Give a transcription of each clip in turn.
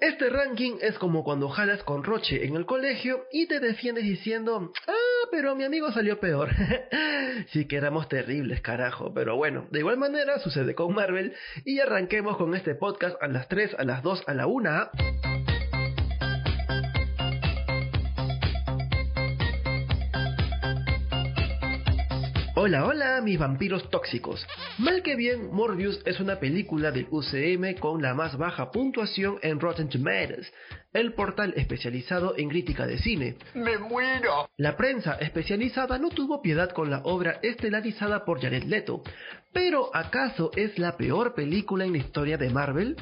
Este ranking es como cuando jalas con Roche en el colegio y te defiendes diciendo, ah, pero mi amigo salió peor. sí que éramos terribles, carajo. Pero bueno, de igual manera sucede con Marvel y arranquemos con este podcast a las 3, a las 2, a la 1. Hola, hola, mis vampiros tóxicos. Mal que bien, Morbius es una película del UCM con la más baja puntuación en Rotten Tomatoes, el portal especializado en crítica de cine. ¡Me muero! La prensa especializada no tuvo piedad con la obra estelarizada por Jared Leto. Pero, ¿acaso es la peor película en la historia de Marvel?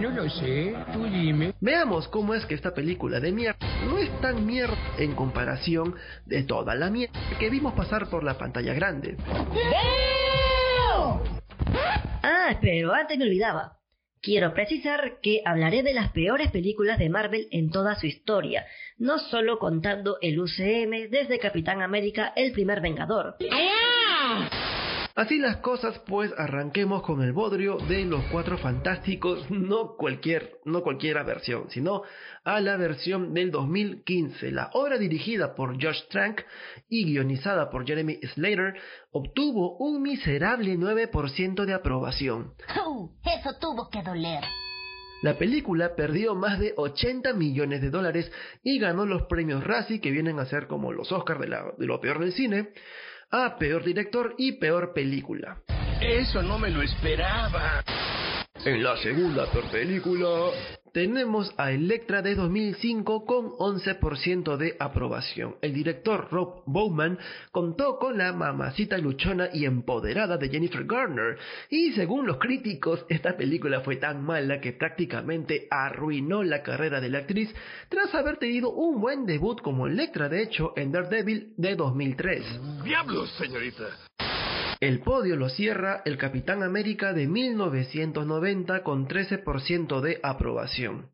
No lo sé, tú dime. Veamos cómo es que esta película de mierda no es tan mierda en comparación de toda la mierda que vimos pasar por la pantalla grande. Ah, pero antes me olvidaba. Quiero precisar que hablaré de las peores películas de Marvel en toda su historia, no solo contando el UCM desde Capitán América el primer Vengador. Así las cosas, pues arranquemos con el bodrio de los cuatro fantásticos, no cualquier, no cualquiera versión, sino a la versión del 2015. La obra dirigida por Josh Trank y guionizada por Jeremy Slater obtuvo un miserable 9% de aprobación. eso tuvo que doler. La película perdió más de 80 millones de dólares y ganó los premios Razzie, que vienen a ser como los Oscars de, de lo peor del cine, a Peor Director y Peor Película. Eso no me lo esperaba. En la segunda película tenemos a Electra de 2005 con 11% de aprobación. El director Rob Bowman contó con la mamacita luchona y empoderada de Jennifer Garner y según los críticos esta película fue tan mala que prácticamente arruinó la carrera de la actriz tras haber tenido un buen debut como Electra de hecho en Daredevil de 2003. ¡Diablos, señorita! El podio lo cierra el Capitán América de 1990 con 13% de aprobación.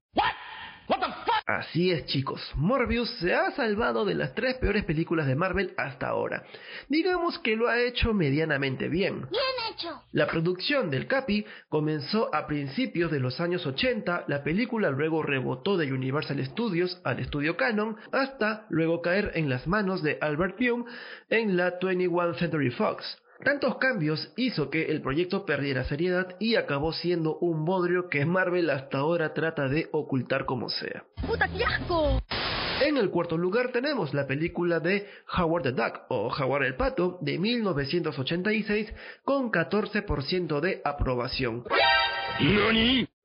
Así es chicos, Morbius se ha salvado de las tres peores películas de Marvel hasta ahora. Digamos que lo ha hecho medianamente bien. Bien hecho. La producción del Capi comenzó a principios de los años 80, la película luego rebotó de Universal Studios al estudio Canon, hasta luego caer en las manos de Albert Pyun en la 21 Century Fox. Tantos cambios hizo que el proyecto perdiera seriedad y acabó siendo un bodrio que Marvel hasta ahora trata de ocultar como sea. ¡Puta, qué asco! En el cuarto lugar tenemos la película de Howard the Duck o Howard el Pato de 1986 con 14% de aprobación.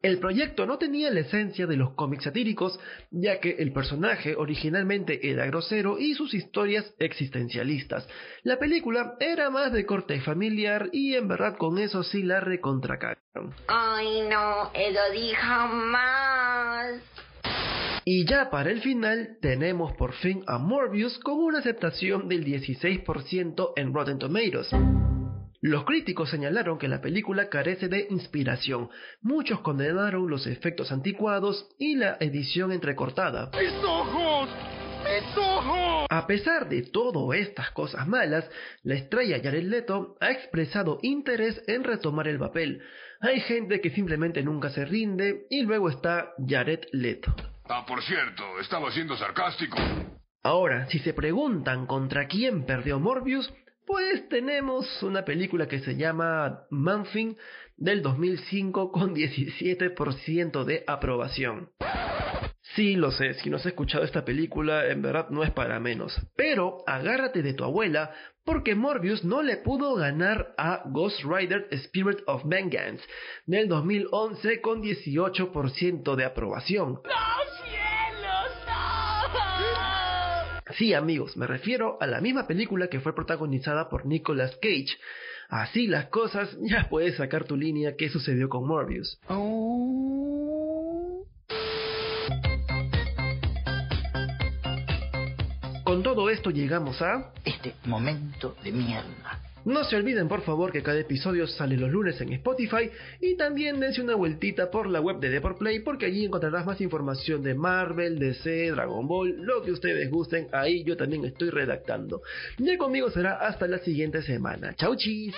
El proyecto no tenía la esencia de los cómics satíricos, ya que el personaje originalmente era grosero y sus historias existencialistas. La película era más de corte familiar y en verdad con eso sí la recontracagaron. Ay no, eso dijo más. Y ya para el final tenemos por fin a Morbius con una aceptación del 16% en Rotten Tomatoes. Los críticos señalaron que la película carece de inspiración. Muchos condenaron los efectos anticuados y la edición entrecortada. ¡Mis ojos! ¡Mis ojos! A pesar de todas estas cosas malas, la estrella Jared Leto ha expresado interés en retomar el papel. Hay gente que simplemente nunca se rinde y luego está Jared Leto. Ah, por cierto, estaba siendo sarcástico. Ahora, si se preguntan contra quién perdió Morbius, pues tenemos una película que se llama Manfin del 2005 con 17% de aprobación. Sí, lo sé, si no has escuchado esta película, en verdad no es para menos. Pero agárrate de tu abuela, porque Morbius no le pudo ganar a Ghost Rider Spirit of Vengeance del 2011 con 18% de aprobación. Sí, amigos, me refiero a la misma película que fue protagonizada por Nicolas Cage. Así las cosas, ya puedes sacar tu línea qué sucedió con Morbius. Con todo esto llegamos a... Este momento de mierda. No se olviden por favor que cada episodio sale los lunes en Spotify y también dense una vueltita por la web de Deportplay porque allí encontrarás más información de Marvel, DC, Dragon Ball, lo que ustedes gusten, ahí yo también estoy redactando. Ya conmigo será hasta la siguiente semana. Chau chis.